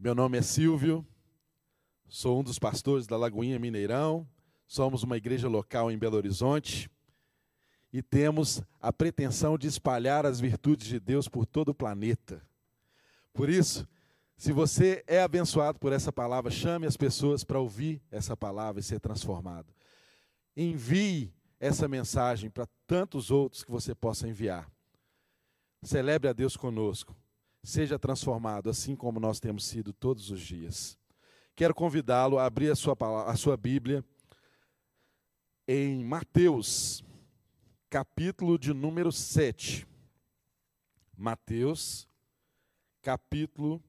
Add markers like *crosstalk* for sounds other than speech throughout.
Meu nome é Silvio, sou um dos pastores da Lagoinha Mineirão, somos uma igreja local em Belo Horizonte e temos a pretensão de espalhar as virtudes de Deus por todo o planeta. Por isso, se você é abençoado por essa palavra, chame as pessoas para ouvir essa palavra e ser transformado. Envie essa mensagem para tantos outros que você possa enviar. Celebre a Deus conosco. Seja transformado, assim como nós temos sido todos os dias. Quero convidá-lo a abrir a sua, a sua Bíblia em Mateus, capítulo de número 7. Mateus, capítulo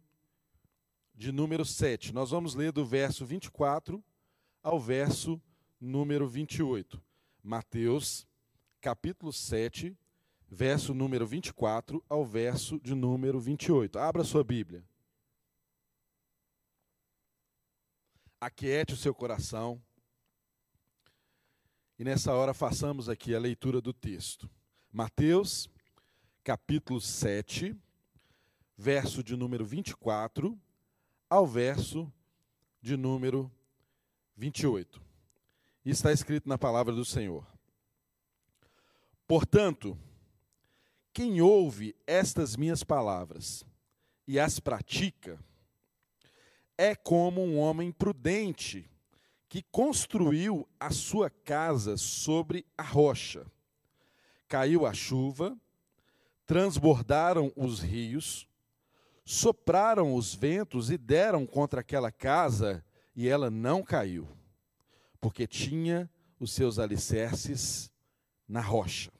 de número 7. Nós vamos ler do verso 24 ao verso número 28. Mateus, capítulo 7, verso número 24 ao verso de número 28. Abra sua Bíblia. Aquiete o seu coração. E nessa hora façamos aqui a leitura do texto. Mateus, capítulo 7, verso de número 24 ao verso de número 28. E está escrito na palavra do Senhor. Portanto, quem ouve estas minhas palavras e as pratica, é como um homem prudente que construiu a sua casa sobre a rocha. Caiu a chuva, transbordaram os rios, sopraram os ventos e deram contra aquela casa, e ela não caiu, porque tinha os seus alicerces na rocha.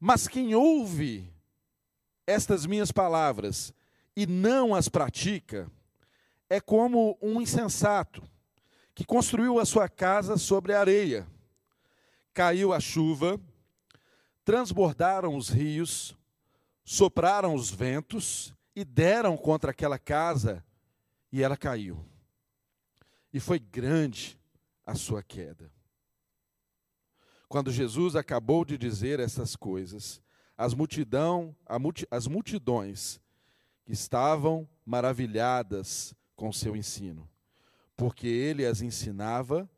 Mas quem ouve estas minhas palavras e não as pratica, é como um insensato que construiu a sua casa sobre areia. Caiu a chuva, transbordaram os rios, sopraram os ventos e deram contra aquela casa, e ela caiu. E foi grande a sua queda. Quando Jesus acabou de dizer essas coisas, as, multidão, multi, as multidões estavam maravilhadas com seu ensino, porque ele as ensinava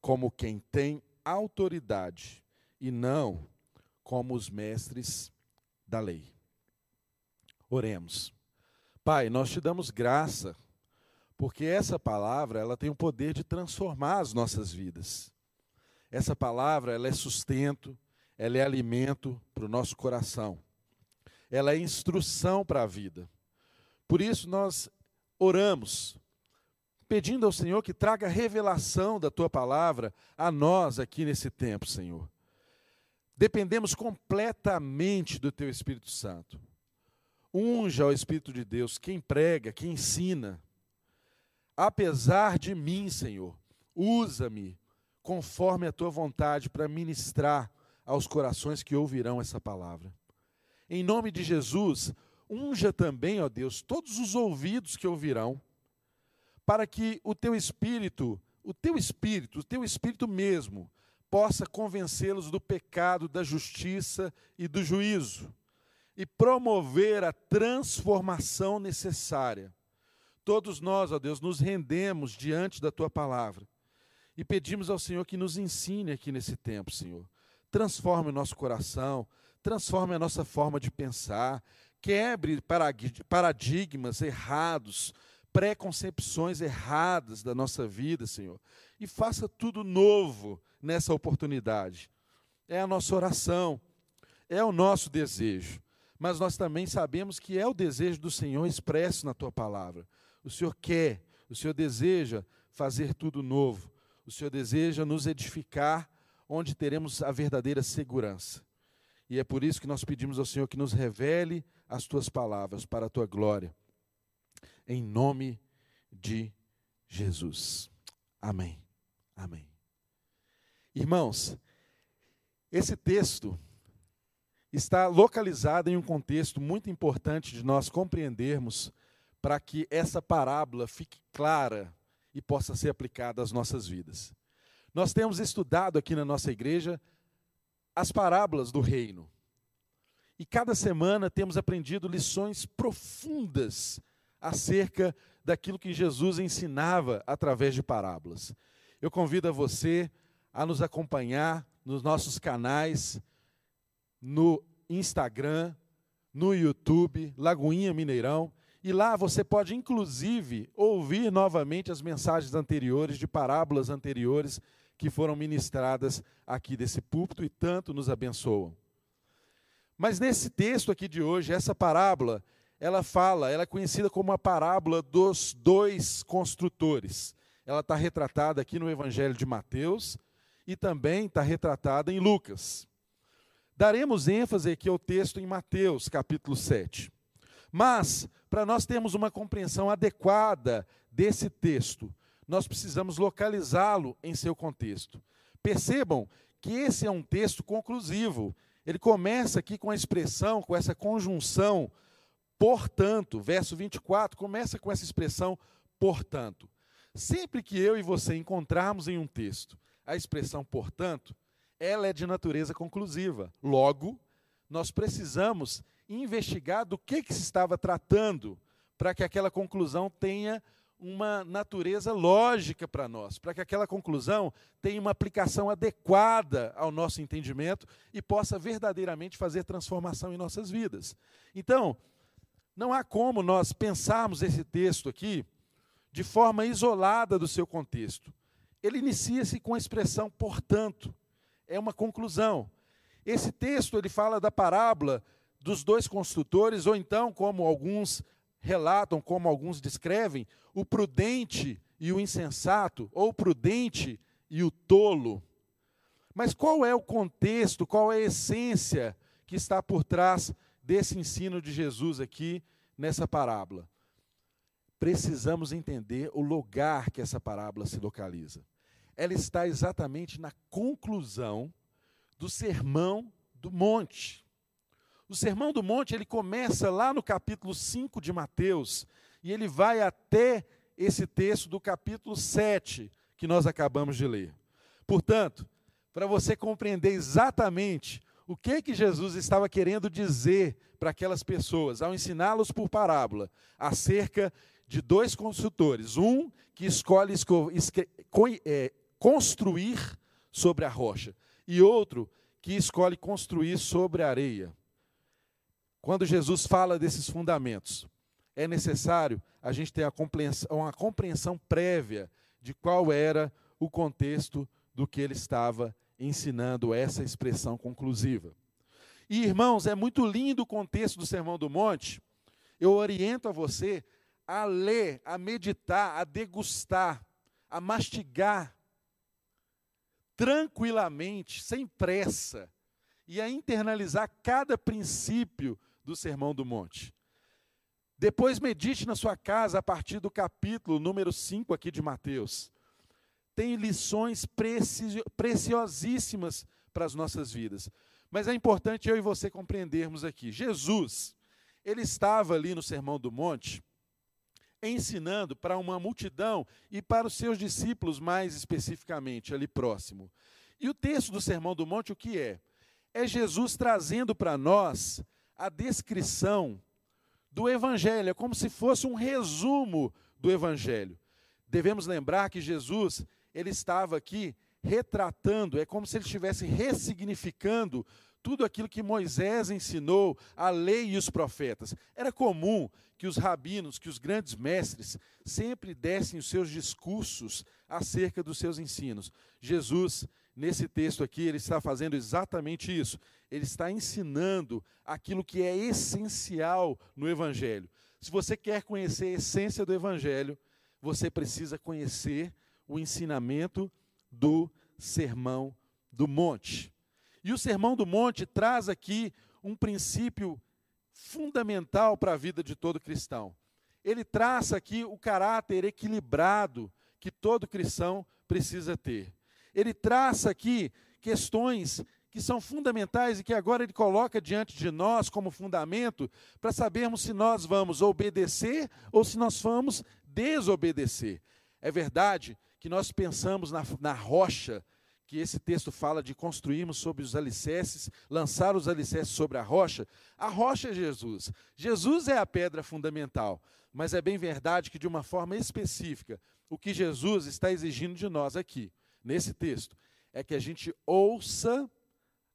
como quem tem autoridade e não como os mestres da lei. Oremos. Pai, nós te damos graça, porque essa palavra, ela tem o poder de transformar as nossas vidas. Essa palavra, ela é sustento, ela é alimento para o nosso coração. Ela é instrução para a vida. Por isso nós oramos, pedindo ao Senhor que traga revelação da tua palavra a nós aqui nesse tempo, Senhor. Dependemos completamente do teu Espírito Santo. Unja ao Espírito de Deus quem prega, quem ensina. Apesar de mim, Senhor, usa-me conforme a tua vontade, para ministrar aos corações que ouvirão essa palavra. Em nome de Jesus, unja também, ó Deus, todos os ouvidos que ouvirão, para que o teu espírito, o teu espírito, o teu espírito mesmo, possa convencê-los do pecado, da justiça e do juízo, e promover a transformação necessária. Todos nós, ó Deus, nos rendemos diante da tua palavra e pedimos ao Senhor que nos ensine aqui nesse tempo, Senhor. Transforme o nosso coração, transforme a nossa forma de pensar, quebre paradigmas errados, preconcepções erradas da nossa vida, Senhor, e faça tudo novo nessa oportunidade. É a nossa oração, é o nosso desejo, mas nós também sabemos que é o desejo do Senhor expresso na tua palavra. O Senhor quer, o Senhor deseja fazer tudo novo o Senhor deseja nos edificar onde teremos a verdadeira segurança. E é por isso que nós pedimos ao Senhor que nos revele as tuas palavras para a tua glória. Em nome de Jesus. Amém. Amém. Irmãos, esse texto está localizado em um contexto muito importante de nós compreendermos para que essa parábola fique clara e possa ser aplicada às nossas vidas. Nós temos estudado aqui na nossa igreja as parábolas do reino. E cada semana temos aprendido lições profundas acerca daquilo que Jesus ensinava através de parábolas. Eu convido a você a nos acompanhar nos nossos canais, no Instagram, no YouTube, Lagoinha Mineirão, e lá você pode, inclusive, ouvir novamente as mensagens anteriores, de parábolas anteriores, que foram ministradas aqui desse púlpito e tanto nos abençoam. Mas nesse texto aqui de hoje, essa parábola, ela fala, ela é conhecida como a parábola dos dois construtores. Ela está retratada aqui no Evangelho de Mateus e também está retratada em Lucas. Daremos ênfase aqui ao texto em Mateus, capítulo 7. Mas, para nós termos uma compreensão adequada desse texto, nós precisamos localizá-lo em seu contexto. Percebam que esse é um texto conclusivo. Ele começa aqui com a expressão, com essa conjunção, portanto, verso 24, começa com essa expressão, portanto. Sempre que eu e você encontrarmos em um texto a expressão portanto, ela é de natureza conclusiva. Logo, nós precisamos investigar do que, que se estava tratando para que aquela conclusão tenha uma natureza lógica para nós, para que aquela conclusão tenha uma aplicação adequada ao nosso entendimento e possa verdadeiramente fazer transformação em nossas vidas. Então, não há como nós pensarmos esse texto aqui de forma isolada do seu contexto. Ele inicia-se com a expressão portanto, é uma conclusão. Esse texto ele fala da parábola dos dois construtores, ou então, como alguns relatam, como alguns descrevem, o prudente e o insensato, ou o prudente e o tolo. Mas qual é o contexto, qual é a essência que está por trás desse ensino de Jesus aqui nessa parábola? Precisamos entender o lugar que essa parábola se localiza. Ela está exatamente na conclusão do sermão do monte. O Sermão do Monte, ele começa lá no capítulo 5 de Mateus, e ele vai até esse texto do capítulo 7, que nós acabamos de ler. Portanto, para você compreender exatamente o que que Jesus estava querendo dizer para aquelas pessoas ao ensiná-los por parábola acerca de dois consultores, um que escolhe é, construir sobre a rocha e outro que escolhe construir sobre a areia. Quando Jesus fala desses fundamentos, é necessário a gente ter uma compreensão prévia de qual era o contexto do que ele estava ensinando essa expressão conclusiva. E, irmãos, é muito lindo o contexto do Sermão do Monte. Eu oriento a você a ler, a meditar, a degustar, a mastigar tranquilamente, sem pressa, e a internalizar cada princípio do Sermão do Monte. Depois medite na sua casa a partir do capítulo número 5 aqui de Mateus. Tem lições preciosíssimas para as nossas vidas. Mas é importante eu e você compreendermos aqui. Jesus, ele estava ali no Sermão do Monte, ensinando para uma multidão e para os seus discípulos mais especificamente ali próximo. E o texto do Sermão do Monte o que é? É Jesus trazendo para nós a descrição do Evangelho, é como se fosse um resumo do Evangelho. Devemos lembrar que Jesus, ele estava aqui retratando, é como se ele estivesse ressignificando tudo aquilo que Moisés ensinou, a lei e os profetas. Era comum que os rabinos, que os grandes mestres, sempre dessem os seus discursos acerca dos seus ensinos. Jesus, nesse texto aqui, ele está fazendo exatamente isso ele está ensinando aquilo que é essencial no Evangelho. Se você quer conhecer a essência do Evangelho, você precisa conhecer o ensinamento do Sermão do Monte. E o Sermão do Monte traz aqui um princípio fundamental para a vida de todo cristão. Ele traça aqui o caráter equilibrado que todo cristão precisa ter. Ele traça aqui questões que são fundamentais e que agora ele coloca diante de nós como fundamento para sabermos se nós vamos obedecer ou se nós vamos desobedecer. É verdade que nós pensamos na, na rocha, que esse texto fala de construirmos sobre os alicerces, lançar os alicerces sobre a rocha. A rocha é Jesus. Jesus é a pedra fundamental. mas é bem verdade que, de uma forma específica, o que Jesus está exigindo de nós aqui, nesse texto, é que a gente ouça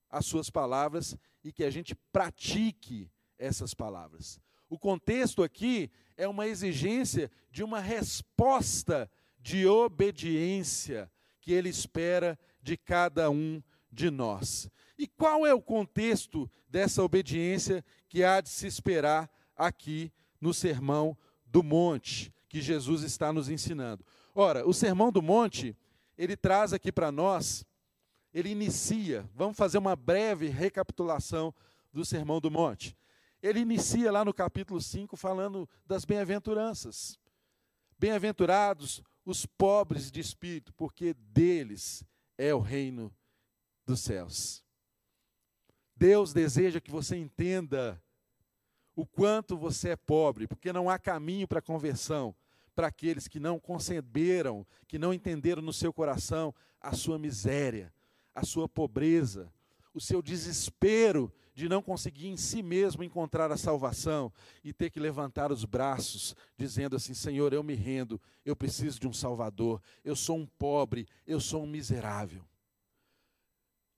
as suas palavras e que a gente pratique essas palavras. O contexto aqui é uma exigência de uma resposta de obediência que ele espera de cada um de nós. E qual é o contexto dessa obediência que há de se esperar aqui no Sermão do Monte, que Jesus está nos ensinando? Ora, o Sermão do Monte, ele traz aqui para nós, ele inicia, vamos fazer uma breve recapitulação do Sermão do Monte. Ele inicia lá no capítulo 5 falando das bem-aventuranças. Bem-aventurados os pobres de espírito, porque deles é o reino dos céus. Deus deseja que você entenda o quanto você é pobre, porque não há caminho para conversão para aqueles que não conceberam, que não entenderam no seu coração a sua miséria, a sua pobreza, o seu desespero de não conseguir em si mesmo encontrar a salvação e ter que levantar os braços, dizendo assim: Senhor, eu me rendo, eu preciso de um Salvador, eu sou um pobre, eu sou um miserável.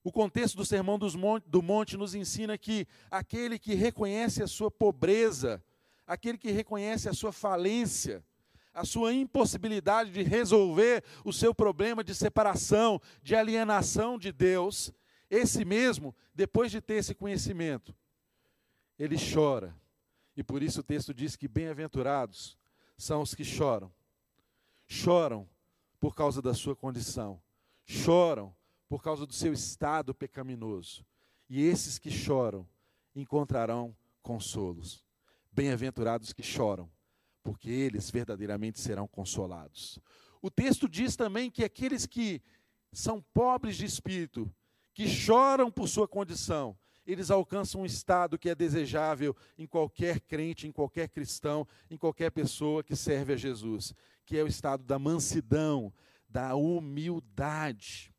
O contexto do Sermão do Monte nos ensina que aquele que reconhece a sua pobreza, aquele que reconhece a sua falência, a sua impossibilidade de resolver o seu problema de separação, de alienação de Deus, esse mesmo, depois de ter esse conhecimento, ele chora. E por isso o texto diz que bem-aventurados são os que choram. Choram por causa da sua condição. Choram por causa do seu estado pecaminoso. E esses que choram encontrarão consolos. Bem-aventurados que choram, porque eles verdadeiramente serão consolados. O texto diz também que aqueles que são pobres de espírito que choram por sua condição, eles alcançam um estado que é desejável em qualquer crente, em qualquer cristão, em qualquer pessoa que serve a Jesus, que é o estado da mansidão, da humildade.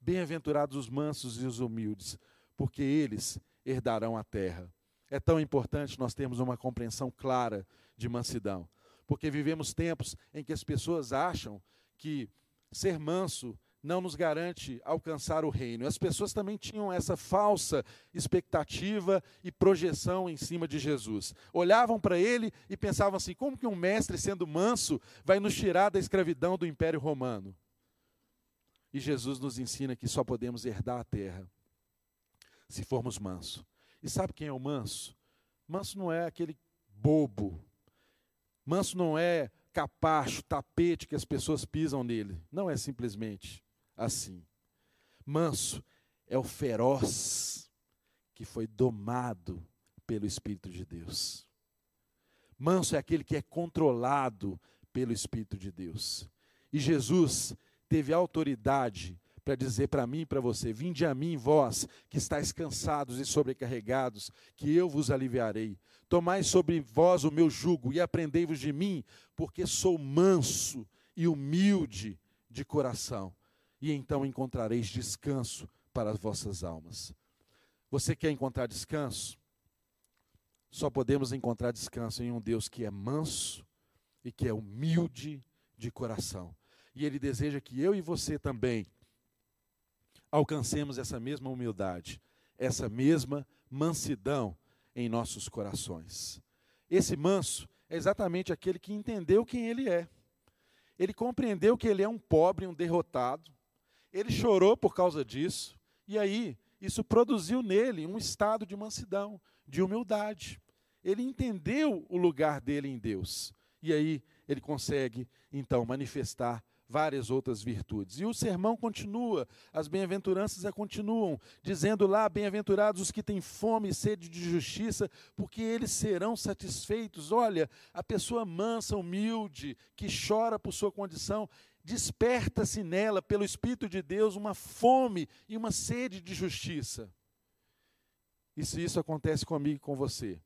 Bem-aventurados os mansos e os humildes, porque eles herdarão a terra. É tão importante nós termos uma compreensão clara de mansidão, porque vivemos tempos em que as pessoas acham que ser manso não nos garante alcançar o reino. As pessoas também tinham essa falsa expectativa e projeção em cima de Jesus. Olhavam para ele e pensavam assim: como que um mestre, sendo manso, vai nos tirar da escravidão do Império Romano? E Jesus nos ensina que só podemos herdar a terra se formos manso. E sabe quem é o manso? Manso não é aquele bobo. Manso não é capacho, tapete que as pessoas pisam nele. Não é simplesmente assim. Manso é o feroz que foi domado pelo Espírito de Deus. Manso é aquele que é controlado pelo Espírito de Deus. E Jesus teve autoridade para dizer para mim e para você: Vinde a mim, vós que estáis cansados e sobrecarregados, que eu vos aliviarei. Tomai sobre vós o meu jugo e aprendei-vos de mim, porque sou manso e humilde de coração, e então encontrareis descanso para as vossas almas. Você quer encontrar descanso? Só podemos encontrar descanso em um Deus que é manso e que é humilde de coração. E Ele deseja que eu e você também alcancemos essa mesma humildade, essa mesma mansidão em nossos corações. Esse manso é exatamente aquele que entendeu quem ele é. Ele compreendeu que ele é um pobre, um derrotado, ele chorou por causa disso, e aí isso produziu nele um estado de mansidão, de humildade. Ele entendeu o lugar dele em Deus, e aí ele consegue então manifestar várias outras virtudes. E o sermão continua, as bem-aventuranças continuam, dizendo lá: bem-aventurados os que têm fome e sede de justiça, porque eles serão satisfeitos. Olha, a pessoa mansa, humilde, que chora por sua condição, desperta-se nela, pelo Espírito de Deus, uma fome e uma sede de justiça. E se isso acontece comigo e com você,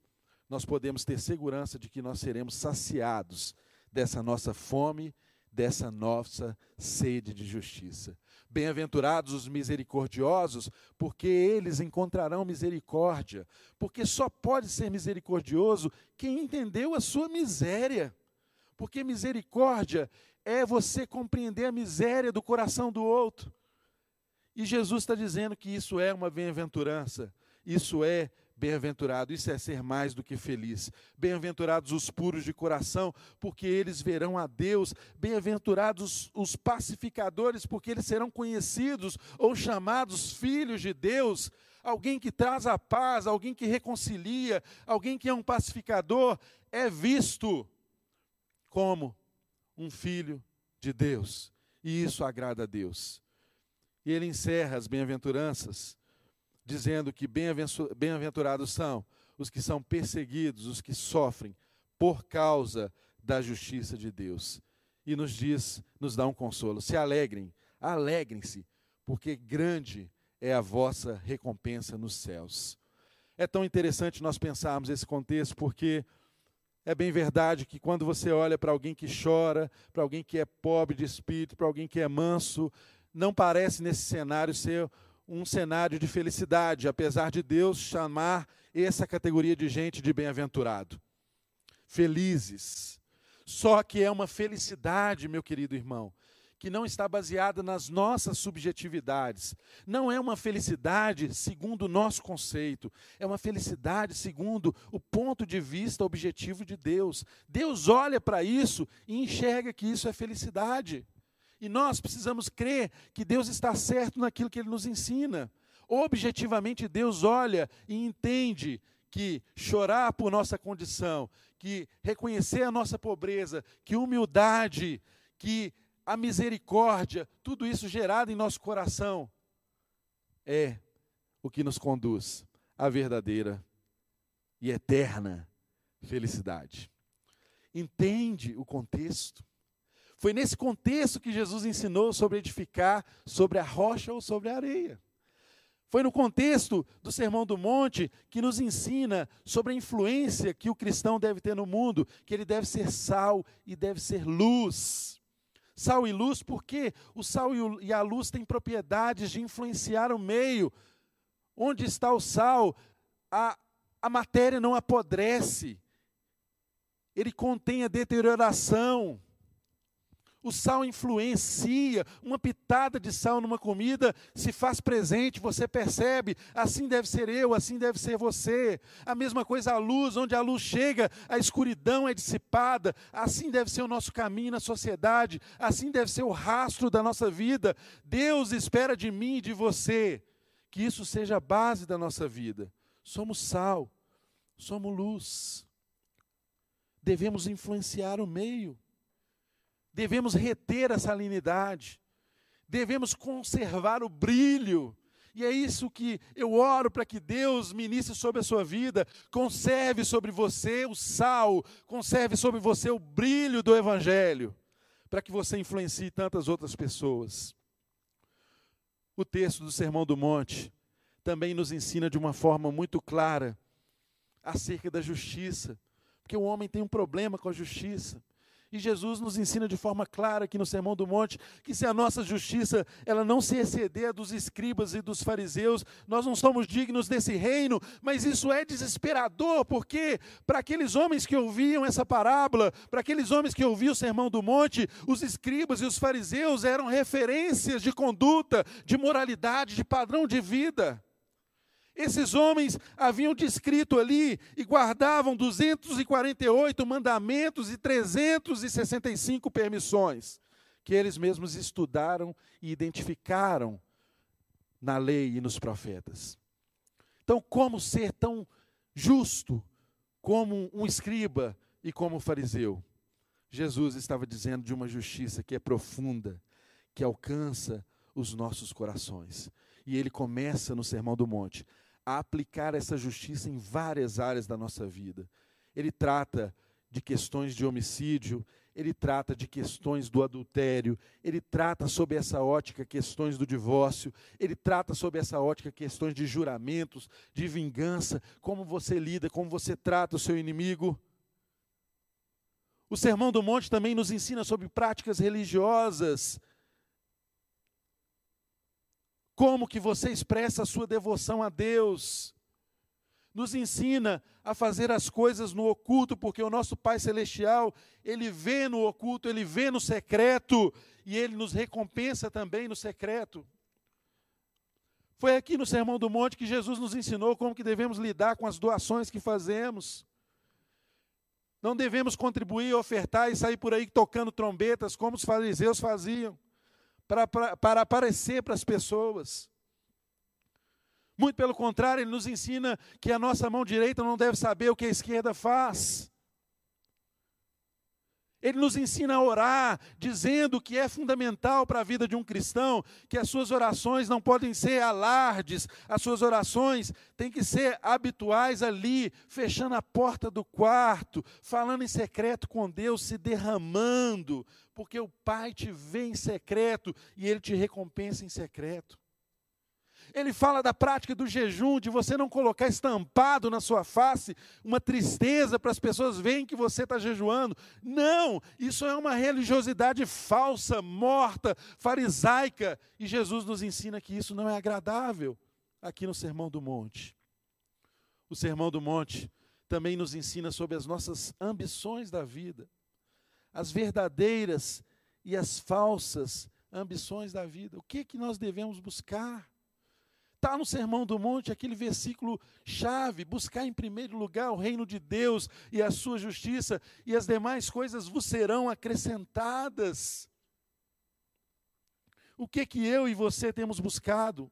nós podemos ter segurança de que nós seremos saciados dessa nossa fome, dessa nossa sede de justiça. Bem-aventurados os misericordiosos, porque eles encontrarão misericórdia. Porque só pode ser misericordioso quem entendeu a sua miséria. Porque misericórdia é você compreender a miséria do coração do outro. E Jesus está dizendo que isso é uma bem-aventurança, isso é Bem-aventurado, isso é ser mais do que feliz. Bem-aventurados os puros de coração, porque eles verão a Deus. Bem-aventurados os pacificadores, porque eles serão conhecidos ou chamados filhos de Deus. Alguém que traz a paz, alguém que reconcilia, alguém que é um pacificador, é visto como um filho de Deus. E isso agrada a Deus. E ele encerra as bem-aventuranças dizendo que bem-aventurados são os que são perseguidos, os que sofrem por causa da justiça de Deus. E nos diz, nos dá um consolo: se alegrem, alegrem-se, porque grande é a vossa recompensa nos céus. É tão interessante nós pensarmos esse contexto, porque é bem verdade que quando você olha para alguém que chora, para alguém que é pobre de espírito, para alguém que é manso, não parece nesse cenário ser um cenário de felicidade, apesar de Deus chamar essa categoria de gente de bem-aventurado. Felizes. Só que é uma felicidade, meu querido irmão, que não está baseada nas nossas subjetividades. Não é uma felicidade segundo o nosso conceito, é uma felicidade segundo o ponto de vista objetivo de Deus. Deus olha para isso e enxerga que isso é felicidade. E nós precisamos crer que Deus está certo naquilo que Ele nos ensina. Objetivamente, Deus olha e entende que chorar por nossa condição, que reconhecer a nossa pobreza, que humildade, que a misericórdia, tudo isso gerado em nosso coração, é o que nos conduz à verdadeira e eterna felicidade. Entende o contexto? Foi nesse contexto que Jesus ensinou sobre edificar sobre a rocha ou sobre a areia. Foi no contexto do Sermão do Monte que nos ensina sobre a influência que o cristão deve ter no mundo, que ele deve ser sal e deve ser luz. Sal e luz, porque o sal e a luz têm propriedades de influenciar o meio. Onde está o sal, a, a matéria não apodrece, ele contém a deterioração. O sal influencia, uma pitada de sal numa comida se faz presente, você percebe, assim deve ser eu, assim deve ser você. A mesma coisa a luz, onde a luz chega, a escuridão é dissipada, assim deve ser o nosso caminho na sociedade, assim deve ser o rastro da nossa vida. Deus espera de mim e de você que isso seja a base da nossa vida. Somos sal, somos luz. Devemos influenciar o meio devemos reter a salinidade, devemos conservar o brilho. E é isso que eu oro para que Deus ministre sobre a sua vida, conserve sobre você o sal, conserve sobre você o brilho do Evangelho, para que você influencie tantas outras pessoas. O texto do Sermão do Monte também nos ensina de uma forma muito clara acerca da justiça, porque o homem tem um problema com a justiça. E Jesus nos ensina de forma clara aqui no Sermão do Monte que se a nossa justiça ela não se exceder dos escribas e dos fariseus, nós não somos dignos desse reino, mas isso é desesperador, porque para aqueles homens que ouviam essa parábola, para aqueles homens que ouviam o Sermão do Monte, os escribas e os fariseus eram referências de conduta, de moralidade, de padrão de vida. Esses homens haviam descrito ali e guardavam 248 mandamentos e 365 permissões, que eles mesmos estudaram e identificaram na lei e nos profetas. Então, como ser tão justo como um escriba e como um fariseu? Jesus estava dizendo de uma justiça que é profunda, que alcança os nossos corações. E ele começa no Sermão do Monte a aplicar essa justiça em várias áreas da nossa vida. Ele trata de questões de homicídio, ele trata de questões do adultério, ele trata sob essa ótica questões do divórcio, ele trata sob essa ótica questões de juramentos, de vingança, como você lida, como você trata o seu inimigo. O Sermão do Monte também nos ensina sobre práticas religiosas como que você expressa a sua devoção a Deus. Nos ensina a fazer as coisas no oculto, porque o nosso Pai Celestial, Ele vê no oculto, Ele vê no secreto, e Ele nos recompensa também no secreto. Foi aqui no Sermão do Monte que Jesus nos ensinou como que devemos lidar com as doações que fazemos. Não devemos contribuir, ofertar e sair por aí tocando trombetas, como os fariseus faziam, para, para, para aparecer para as pessoas. Muito pelo contrário, ele nos ensina que a nossa mão direita não deve saber o que a esquerda faz. Ele nos ensina a orar, dizendo que é fundamental para a vida de um cristão, que as suas orações não podem ser alardes, as suas orações têm que ser habituais ali, fechando a porta do quarto, falando em secreto com Deus, se derramando, porque o Pai te vê em secreto e ele te recompensa em secreto. Ele fala da prática do jejum, de você não colocar estampado na sua face uma tristeza para as pessoas verem que você está jejuando. Não, isso é uma religiosidade falsa, morta, farisaica. E Jesus nos ensina que isso não é agradável aqui no Sermão do Monte. O Sermão do Monte também nos ensina sobre as nossas ambições da vida, as verdadeiras e as falsas ambições da vida. O que que nós devemos buscar? Está no Sermão do Monte, aquele versículo chave: buscar em primeiro lugar o reino de Deus e a sua justiça, e as demais coisas vos serão acrescentadas. O que que eu e você temos buscado?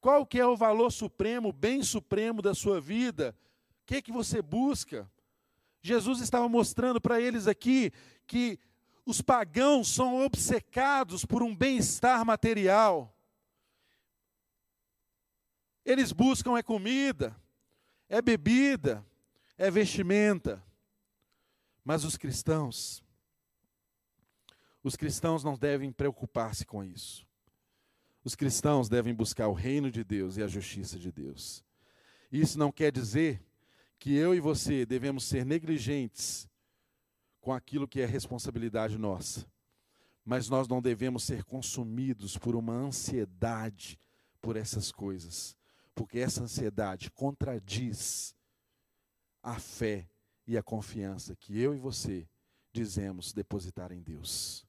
Qual que é o valor supremo, o bem supremo da sua vida? O que que você busca? Jesus estava mostrando para eles aqui que os pagãos são obcecados por um bem-estar material. Eles buscam é comida, é bebida, é vestimenta. Mas os cristãos, os cristãos não devem preocupar-se com isso. Os cristãos devem buscar o reino de Deus e a justiça de Deus. Isso não quer dizer que eu e você devemos ser negligentes com aquilo que é responsabilidade nossa. Mas nós não devemos ser consumidos por uma ansiedade por essas coisas porque essa ansiedade contradiz a fé e a confiança que eu e você dizemos depositar em Deus.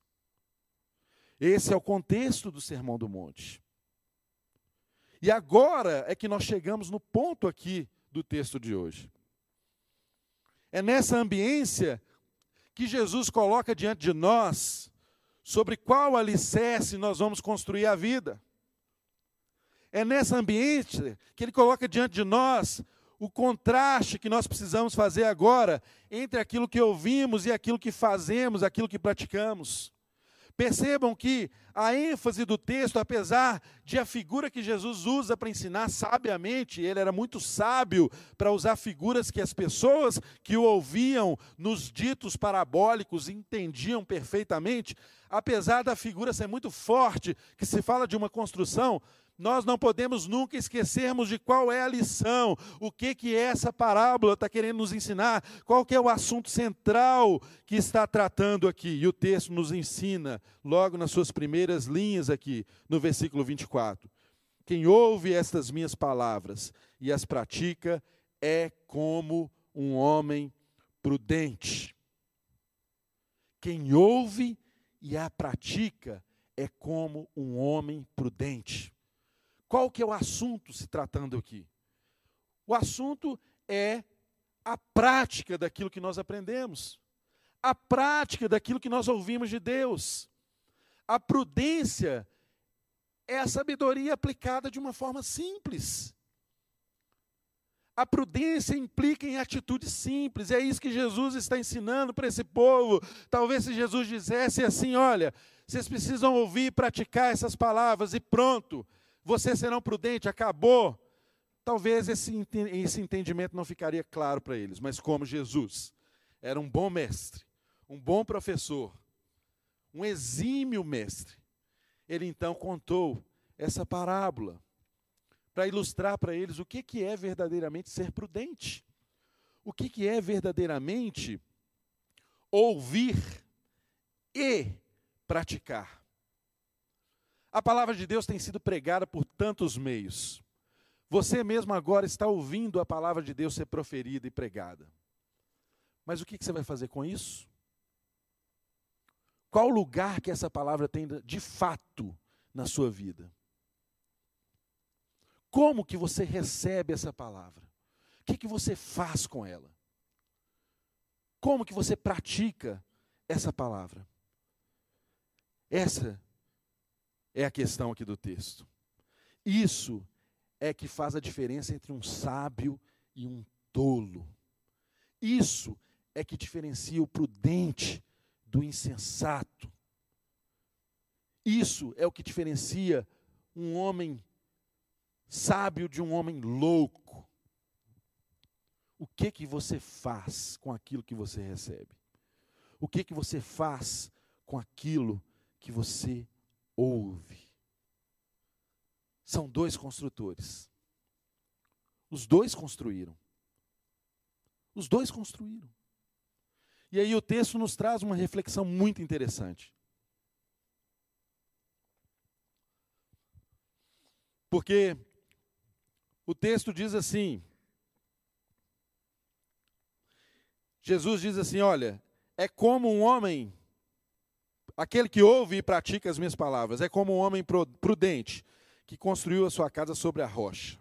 Esse é o contexto do Sermão do Monte. E agora é que nós chegamos no ponto aqui do texto de hoje. É nessa ambiência que Jesus coloca diante de nós sobre qual alicerce nós vamos construir a vida. É nesse ambiente que ele coloca diante de nós o contraste que nós precisamos fazer agora entre aquilo que ouvimos e aquilo que fazemos, aquilo que praticamos. Percebam que a ênfase do texto, apesar de a figura que Jesus usa para ensinar sabiamente, ele era muito sábio para usar figuras que as pessoas que o ouviam nos ditos parabólicos entendiam perfeitamente, apesar da figura ser muito forte, que se fala de uma construção, nós não podemos nunca esquecermos de qual é a lição, o que que essa parábola está querendo nos ensinar, qual que é o assunto central que está tratando aqui. E o texto nos ensina, logo nas suas primeiras linhas aqui, no versículo 24. Quem ouve estas minhas palavras e as pratica é como um homem prudente. Quem ouve e a pratica é como um homem prudente. Qual que é o assunto se tratando aqui? O assunto é a prática daquilo que nós aprendemos, a prática daquilo que nós ouvimos de Deus. A prudência é a sabedoria aplicada de uma forma simples. A prudência implica em atitudes simples, é isso que Jesus está ensinando para esse povo. Talvez se Jesus dissesse assim: olha, vocês precisam ouvir e praticar essas palavras, e pronto, vocês serão prudentes, acabou. Talvez esse, entendimento não ficaria claro para eles, mas como Jesus era um bom mestre, um bom professor, um exímio mestre, ele então contou essa parábola para ilustrar para eles o que, que é verdadeiramente ser prudente, o que, que é verdadeiramente ouvir e praticar. A palavra de Deus tem sido pregada por tantos meios. Você mesmo agora está ouvindo a palavra de Deus ser proferida e pregada. Mas o que você vai fazer com isso? Qual lugar que essa palavra tem de fato na sua vida? Como que você recebe essa palavra? O que, que você faz com ela? Como que você pratica essa palavra? Essa é a questão aqui do texto. Isso é que faz a diferença entre um sábio e um tolo. Isso é que diferencia o prudente do insensato. Isso é o que diferencia um homem sábio de um homem louco. O que que você faz com aquilo que você recebe? O que que você faz com aquilo que você ouve? São dois construtores. Os dois construíram. Os dois construíram. E aí o texto nos traz uma reflexão muito interessante. Porque o texto diz assim: Jesus diz assim: Olha, é como um homem, aquele que ouve e pratica as minhas palavras, é como um homem prudente que construiu a sua casa sobre a rocha.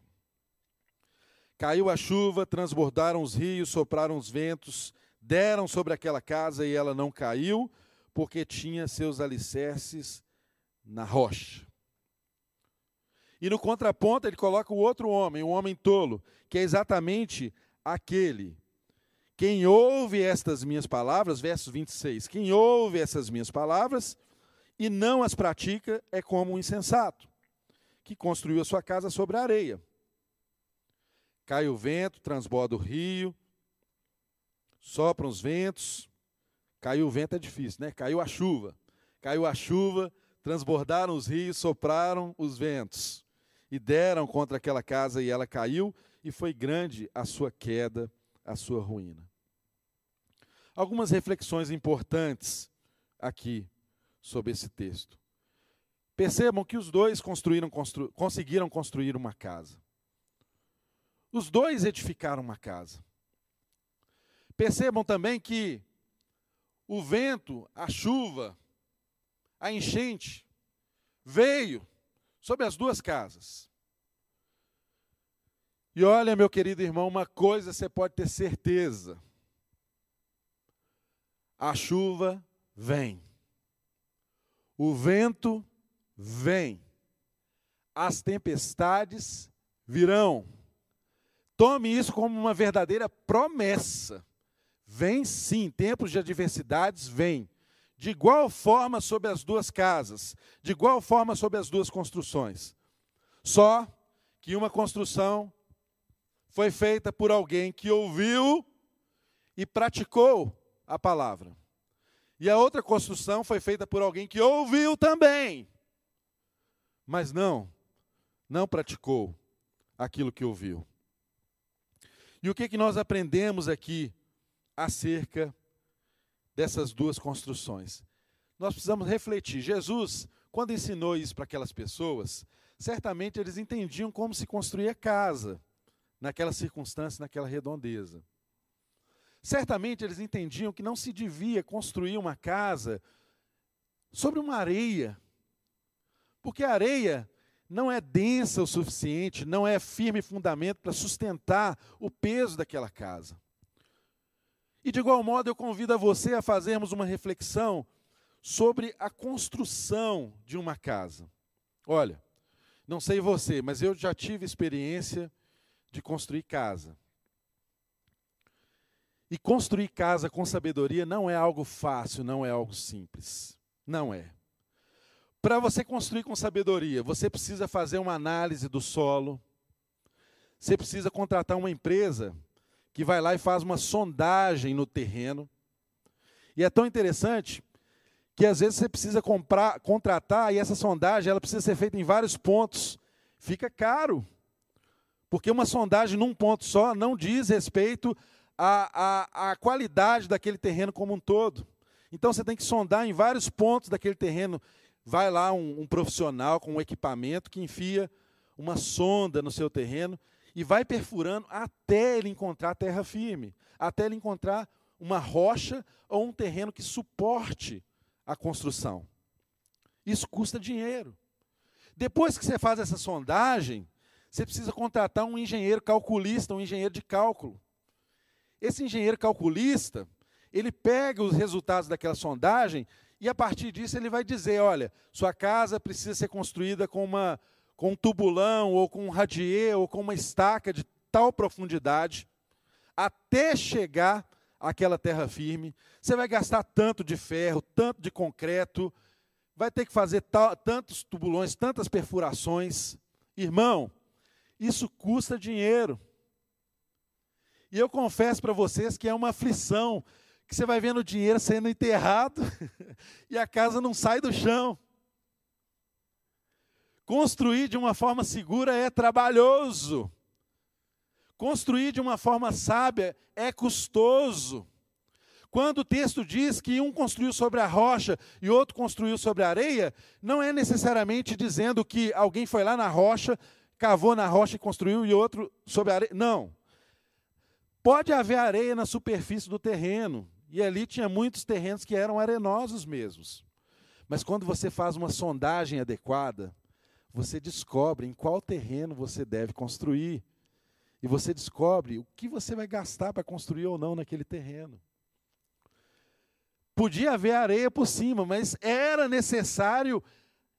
Caiu a chuva, transbordaram os rios, sopraram os ventos, deram sobre aquela casa e ela não caiu, porque tinha seus alicerces na rocha. E no contraponto ele coloca o outro homem, o um homem tolo, que é exatamente aquele. Quem ouve estas minhas palavras, versos 26, quem ouve essas minhas palavras e não as pratica é como um insensato que construiu a sua casa sobre a areia. Cai o vento, transborda o rio, sopram os ventos. Caiu o vento é difícil, né? Caiu a chuva. Caiu a chuva, transbordaram os rios, sopraram os ventos. E deram contra aquela casa e ela caiu, e foi grande a sua queda, a sua ruína. Algumas reflexões importantes aqui sobre esse texto. Percebam que os dois construíram, constru, conseguiram construir uma casa. Os dois edificaram uma casa. Percebam também que o vento, a chuva, a enchente veio sobre as duas casas. E olha, meu querido irmão, uma coisa você pode ter certeza: a chuva vem, o vento vem. As tempestades virão. Tome isso como uma verdadeira promessa. Vem sim, tempos de adversidades vêm. De igual forma sobre as duas casas, de igual forma sobre as duas construções. Só que uma construção foi feita por alguém que ouviu e praticou a palavra. E a outra construção foi feita por alguém que ouviu também, mas não, não praticou aquilo que ouviu. E o que, que nós aprendemos aqui acerca dessas duas construções? Nós precisamos refletir. Jesus, quando ensinou isso para aquelas pessoas, certamente eles entendiam como se construía casa, naquela circunstância, naquela redondeza. Certamente eles entendiam que não se devia construir uma casa sobre uma areia, porque a areia não é densa o suficiente, não é firme fundamento para sustentar o peso daquela casa. E de igual modo eu convido a você a fazermos uma reflexão sobre a construção de uma casa. Olha, não sei você, mas eu já tive experiência de construir casa. E construir casa com sabedoria não é algo fácil, não é algo simples. Não é. Para você construir com sabedoria, você precisa fazer uma análise do solo. Você precisa contratar uma empresa que vai lá e faz uma sondagem no terreno. E é tão interessante que às vezes você precisa comprar, contratar e essa sondagem ela precisa ser feita em vários pontos. Fica caro. Porque uma sondagem num ponto só não diz respeito à, à, à qualidade daquele terreno como um todo. Então você tem que sondar em vários pontos daquele terreno vai lá um, um profissional com um equipamento que enfia uma sonda no seu terreno e vai perfurando até ele encontrar terra firme, até ele encontrar uma rocha ou um terreno que suporte a construção. Isso custa dinheiro. Depois que você faz essa sondagem, você precisa contratar um engenheiro calculista, um engenheiro de cálculo. Esse engenheiro calculista, ele pega os resultados daquela sondagem e a partir disso ele vai dizer, olha, sua casa precisa ser construída com uma com um tubulão ou com um radier ou com uma estaca de tal profundidade até chegar àquela terra firme. Você vai gastar tanto de ferro, tanto de concreto, vai ter que fazer tantos tubulões, tantas perfurações. Irmão, isso custa dinheiro. E eu confesso para vocês que é uma aflição, que você vai vendo o dinheiro sendo enterrado *laughs* e a casa não sai do chão. Construir de uma forma segura é trabalhoso. Construir de uma forma sábia é custoso. Quando o texto diz que um construiu sobre a rocha e outro construiu sobre a areia, não é necessariamente dizendo que alguém foi lá na rocha, cavou na rocha e construiu e outro sobre a areia. Não. Pode haver areia na superfície do terreno, e ali tinha muitos terrenos que eram arenosos mesmos. Mas quando você faz uma sondagem adequada, você descobre em qual terreno você deve construir. E você descobre o que você vai gastar para construir ou não naquele terreno. Podia haver areia por cima, mas era necessário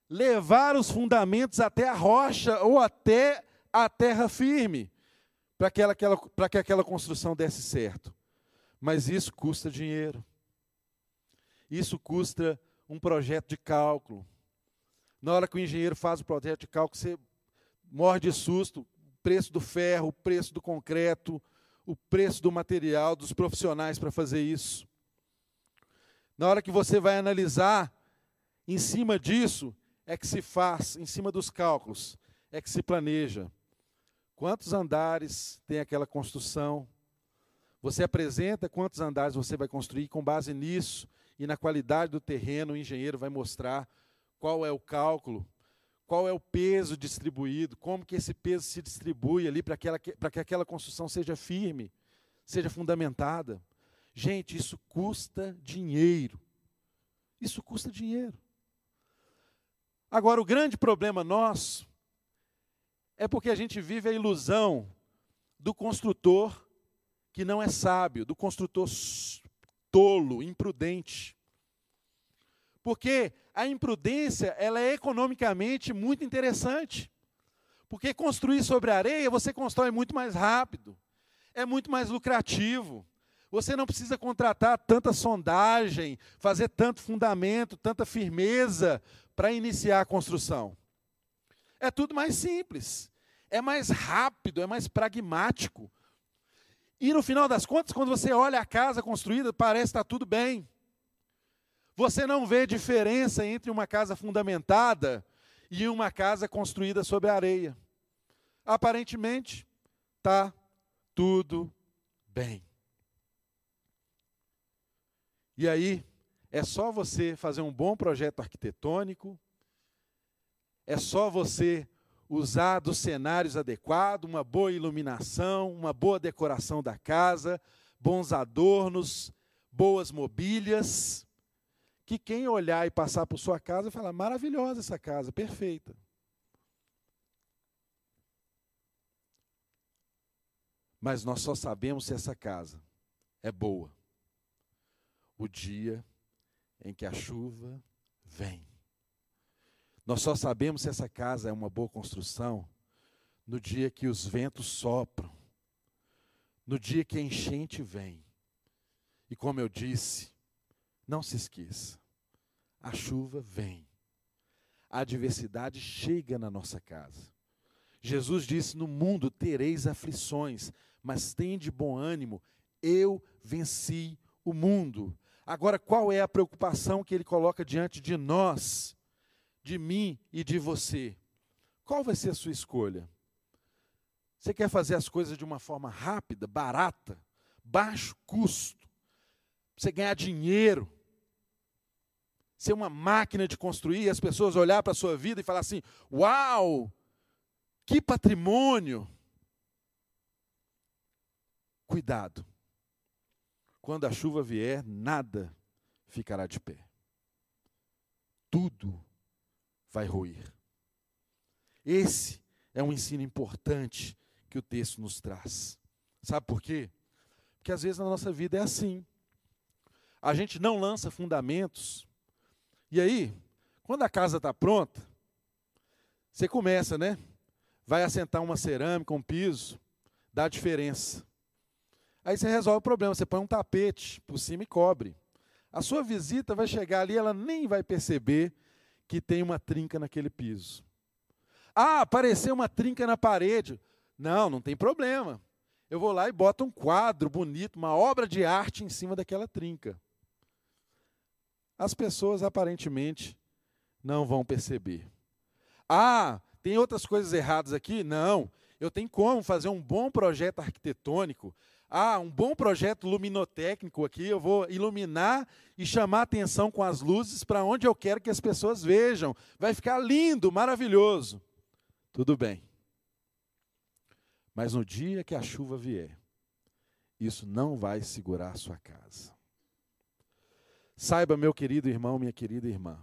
levar os fundamentos até a rocha ou até a terra firme para que, aquela, que aquela construção desse certo. Mas isso custa dinheiro. Isso custa um projeto de cálculo. Na hora que o engenheiro faz o projeto de cálculo, você morre de susto. O preço do ferro, o preço do concreto, o preço do material, dos profissionais para fazer isso. Na hora que você vai analisar, em cima disso é que se faz, em cima dos cálculos, é que se planeja. Quantos andares tem aquela construção? Você apresenta quantos andares você vai construir, com base nisso e na qualidade do terreno, o engenheiro vai mostrar qual é o cálculo, qual é o peso distribuído, como que esse peso se distribui ali para que aquela construção seja firme, seja fundamentada. Gente, isso custa dinheiro. Isso custa dinheiro. Agora, o grande problema nosso é porque a gente vive a ilusão do construtor que não é sábio, do construtor tolo, imprudente. Porque a imprudência, ela é economicamente muito interessante. Porque construir sobre areia, você constrói muito mais rápido, é muito mais lucrativo. Você não precisa contratar tanta sondagem, fazer tanto fundamento, tanta firmeza para iniciar a construção. É tudo mais simples, é mais rápido, é mais pragmático. E no final das contas, quando você olha a casa construída, parece estar tudo bem. Você não vê diferença entre uma casa fundamentada e uma casa construída sobre areia. Aparentemente, está tudo bem. E aí, é só você fazer um bom projeto arquitetônico, é só você usar dos cenários adequados, uma boa iluminação, uma boa decoração da casa, bons adornos, boas mobílias, que quem olhar e passar por sua casa fala: maravilhosa essa casa, perfeita. Mas nós só sabemos se essa casa é boa o dia em que a chuva vem. Nós só sabemos se essa casa é uma boa construção no dia que os ventos sopram, no dia que a enchente vem. E como eu disse, não se esqueça, a chuva vem, a adversidade chega na nossa casa. Jesus disse: No mundo tereis aflições, mas tende bom ânimo, eu venci o mundo. Agora, qual é a preocupação que ele coloca diante de nós, de mim e de você? Qual vai ser a sua escolha? Você quer fazer as coisas de uma forma rápida, barata, baixo custo, você ganhar dinheiro? ser uma máquina de construir, as pessoas olhar para a sua vida e falar assim: Uau, que patrimônio! Cuidado. Quando a chuva vier, nada ficará de pé. Tudo vai ruir. Esse é um ensino importante que o texto nos traz. Sabe por quê? Porque às vezes na nossa vida é assim. A gente não lança fundamentos. E aí, quando a casa está pronta, você começa, né? Vai assentar uma cerâmica, um piso, dá diferença. Aí você resolve o problema, você põe um tapete por cima e cobre. A sua visita vai chegar ali, ela nem vai perceber que tem uma trinca naquele piso. Ah, apareceu uma trinca na parede. Não, não tem problema. Eu vou lá e boto um quadro bonito, uma obra de arte em cima daquela trinca. As pessoas aparentemente não vão perceber. Ah, tem outras coisas erradas aqui? Não. Eu tenho como fazer um bom projeto arquitetônico. Ah, um bom projeto luminotécnico aqui. Eu vou iluminar e chamar atenção com as luzes para onde eu quero que as pessoas vejam. Vai ficar lindo, maravilhoso. Tudo bem. Mas no dia que a chuva vier, isso não vai segurar a sua casa. Saiba, meu querido irmão, minha querida irmã,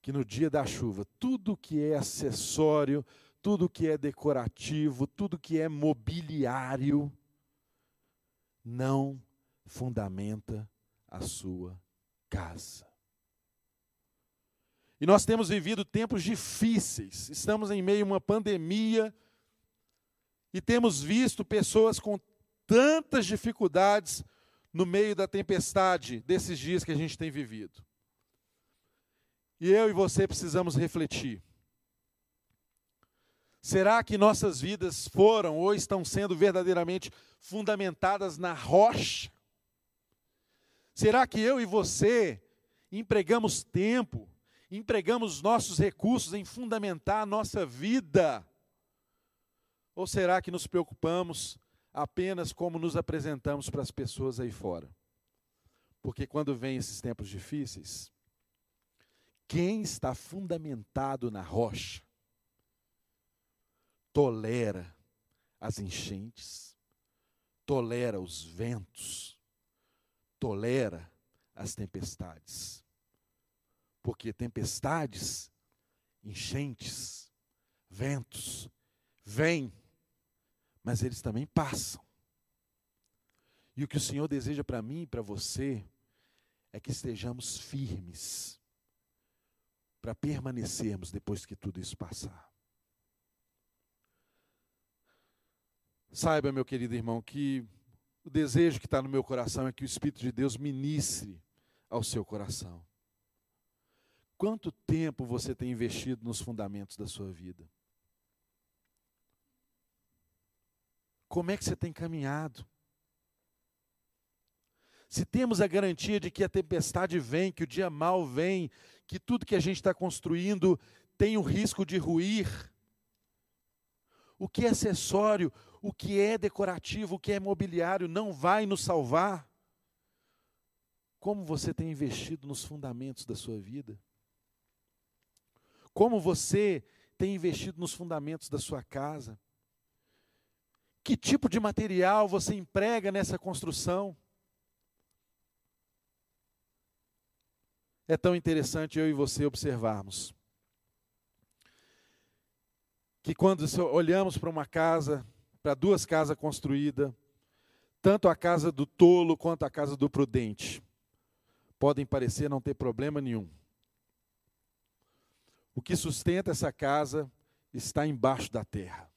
que no dia da chuva, tudo que é acessório, tudo que é decorativo, tudo que é mobiliário, não fundamenta a sua casa. E nós temos vivido tempos difíceis, estamos em meio a uma pandemia e temos visto pessoas com tantas dificuldades no meio da tempestade desses dias que a gente tem vivido. E eu e você precisamos refletir. Será que nossas vidas foram ou estão sendo verdadeiramente fundamentadas na rocha? Será que eu e você empregamos tempo empregamos nossos recursos em fundamentar a nossa vida? Ou será que nos preocupamos apenas como nos apresentamos para as pessoas aí fora? Porque quando vem esses tempos difíceis, quem está fundamentado na rocha tolera as enchentes, tolera os ventos, tolera as tempestades. Porque tempestades, enchentes, ventos, vêm, mas eles também passam. E o que o Senhor deseja para mim e para você é que estejamos firmes para permanecermos depois que tudo isso passar. Saiba, meu querido irmão, que o desejo que está no meu coração é que o Espírito de Deus ministre ao seu coração. Quanto tempo você tem investido nos fundamentos da sua vida? Como é que você tem caminhado? Se temos a garantia de que a tempestade vem, que o dia mal vem, que tudo que a gente está construindo tem o risco de ruir, o que é acessório, o que é decorativo, o que é mobiliário não vai nos salvar? Como você tem investido nos fundamentos da sua vida? Como você tem investido nos fundamentos da sua casa? Que tipo de material você emprega nessa construção? É tão interessante eu e você observarmos que quando olhamos para uma casa, para duas casas construídas, tanto a casa do tolo quanto a casa do prudente, podem parecer não ter problema nenhum. O que sustenta essa casa está embaixo da terra.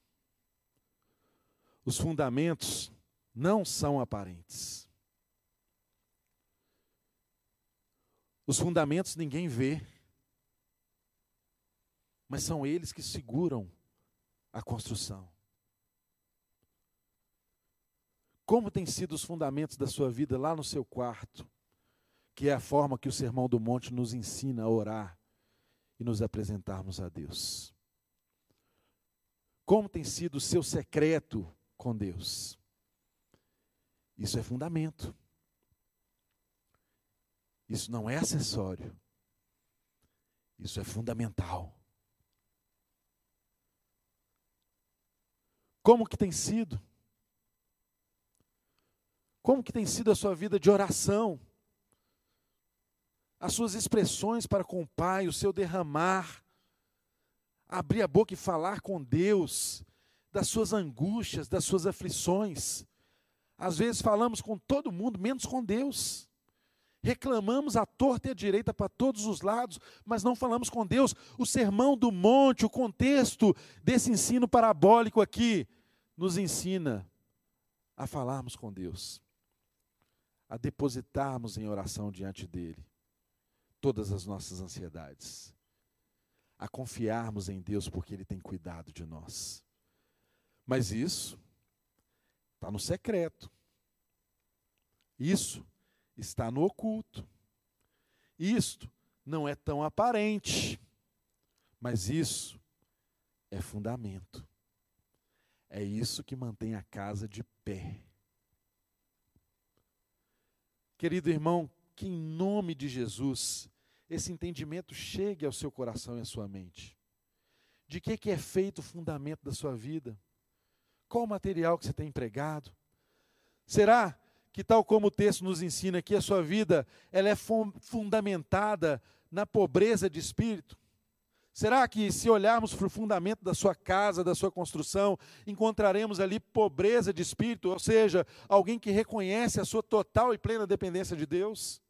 Os fundamentos não são aparentes. Os fundamentos ninguém vê, mas são eles que seguram a construção. Como têm sido os fundamentos da sua vida lá no seu quarto, que é a forma que o Sermão do Monte nos ensina a orar e nos apresentarmos a Deus. Como tem sido o seu secreto com Deus? Isso é fundamento. Isso não é acessório. Isso é fundamental. Como que tem sido? Como que tem sido a sua vida de oração? As suas expressões para com o Pai, o seu derramar, abrir a boca e falar com Deus das suas angústias, das suas aflições. Às vezes falamos com todo mundo, menos com Deus. Reclamamos à torta e à direita para todos os lados, mas não falamos com Deus. O sermão do monte, o contexto desse ensino parabólico aqui, nos ensina a falarmos com Deus, a depositarmos em oração diante dEle todas as nossas ansiedades, a confiarmos em Deus porque Ele tem cuidado de nós. Mas isso está no secreto. Isso está no oculto. Isto não é tão aparente, mas isso é fundamento. É isso que mantém a casa de pé. Querido irmão, que em nome de Jesus esse entendimento chegue ao seu coração e à sua mente. De que, que é feito o fundamento da sua vida? Qual o material que você tem empregado? Será que, tal como o texto nos ensina aqui, a sua vida ela é fundamentada na pobreza de espírito? Será que, se olharmos para o fundamento da sua casa, da sua construção, encontraremos ali pobreza de espírito, ou seja, alguém que reconhece a sua total e plena dependência de Deus?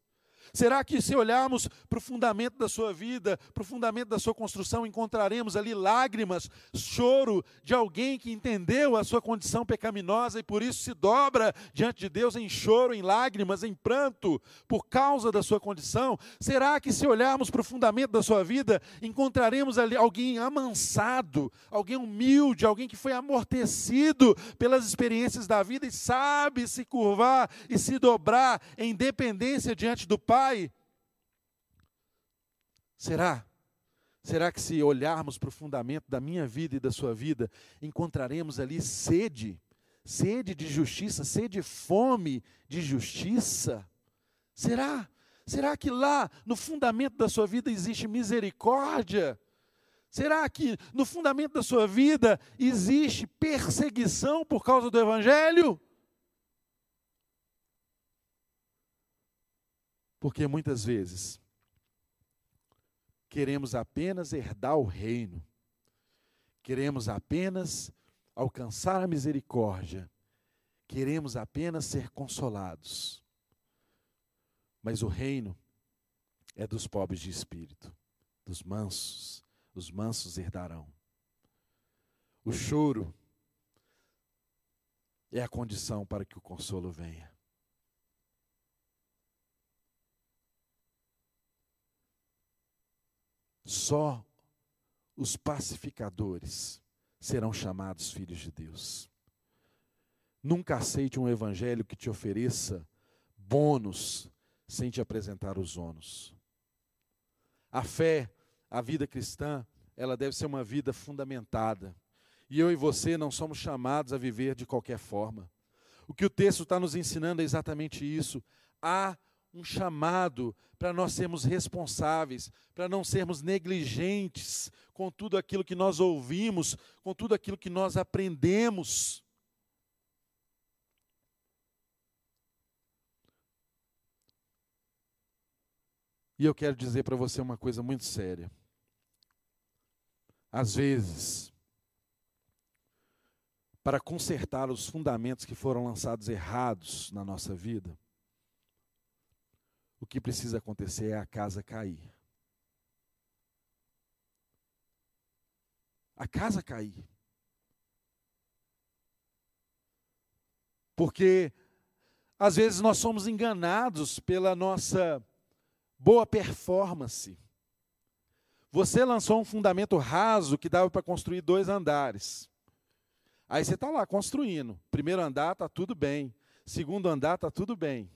Será que, se olharmos para o fundamento da sua vida, para o fundamento da sua construção, encontraremos ali lágrimas, choro de alguém que entendeu a sua condição pecaminosa e por isso se dobra diante de Deus em choro, em lágrimas, em pranto, por causa da sua condição? Será que, se olharmos para o fundamento da sua vida, encontraremos ali alguém amansado, alguém humilde, alguém que foi amortecido pelas experiências da vida e sabe se curvar e se dobrar em dependência diante do Pai? Pai. Será? Será que se olharmos para o fundamento da minha vida e da sua vida, encontraremos ali sede, sede de justiça, sede fome de justiça? Será? Será que lá no fundamento da sua vida existe misericórdia? Será que no fundamento da sua vida existe perseguição por causa do Evangelho? Porque muitas vezes queremos apenas herdar o reino, queremos apenas alcançar a misericórdia, queremos apenas ser consolados. Mas o reino é dos pobres de espírito, dos mansos, os mansos herdarão. O choro é a condição para que o consolo venha. Só os pacificadores serão chamados filhos de Deus. Nunca aceite um evangelho que te ofereça bônus sem te apresentar os ônus. A fé, a vida cristã, ela deve ser uma vida fundamentada. E eu e você não somos chamados a viver de qualquer forma. O que o texto está nos ensinando é exatamente isso. Há um chamado para nós sermos responsáveis, para não sermos negligentes com tudo aquilo que nós ouvimos, com tudo aquilo que nós aprendemos. E eu quero dizer para você uma coisa muito séria. Às vezes, para consertar os fundamentos que foram lançados errados na nossa vida, o que precisa acontecer é a casa cair. A casa cair. Porque às vezes nós somos enganados pela nossa boa performance. Você lançou um fundamento raso que dava para construir dois andares. Aí você está lá construindo. Primeiro andar está tudo bem. Segundo andar está tudo bem.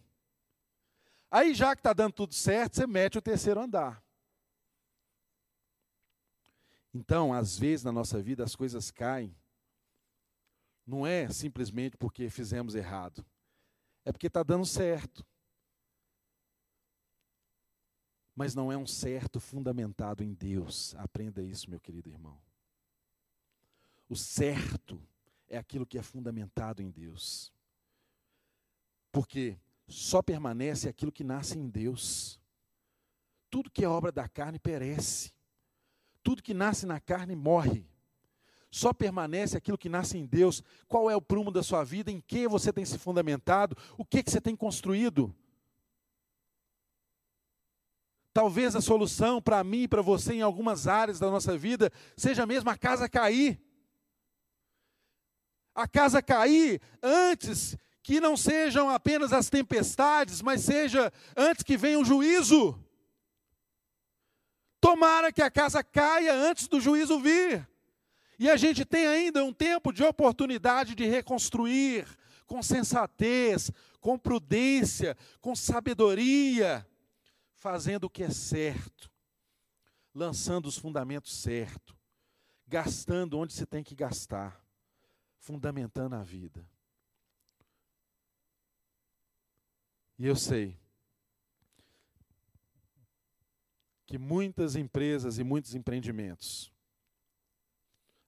Aí, já que está dando tudo certo, você mete o terceiro andar. Então, às vezes na nossa vida as coisas caem. Não é simplesmente porque fizemos errado. É porque está dando certo. mas não é um certo fundamentado em Deus. Aprenda isso, meu querido irmão. O certo é aquilo que é fundamentado em Deus. Porque só permanece aquilo que nasce em Deus. Tudo que é obra da carne perece. Tudo que nasce na carne morre. Só permanece aquilo que nasce em Deus. Qual é o prumo da sua vida? Em que você tem se fundamentado? O que, que você tem construído? Talvez a solução para mim e para você em algumas áreas da nossa vida seja mesmo a casa cair. A casa cair antes que não sejam apenas as tempestades, mas seja antes que venha o juízo. Tomara que a casa caia antes do juízo vir. E a gente tem ainda um tempo de oportunidade de reconstruir com sensatez, com prudência, com sabedoria, fazendo o que é certo, lançando os fundamentos certos, gastando onde se tem que gastar, fundamentando a vida. E eu sei que muitas empresas e muitos empreendimentos,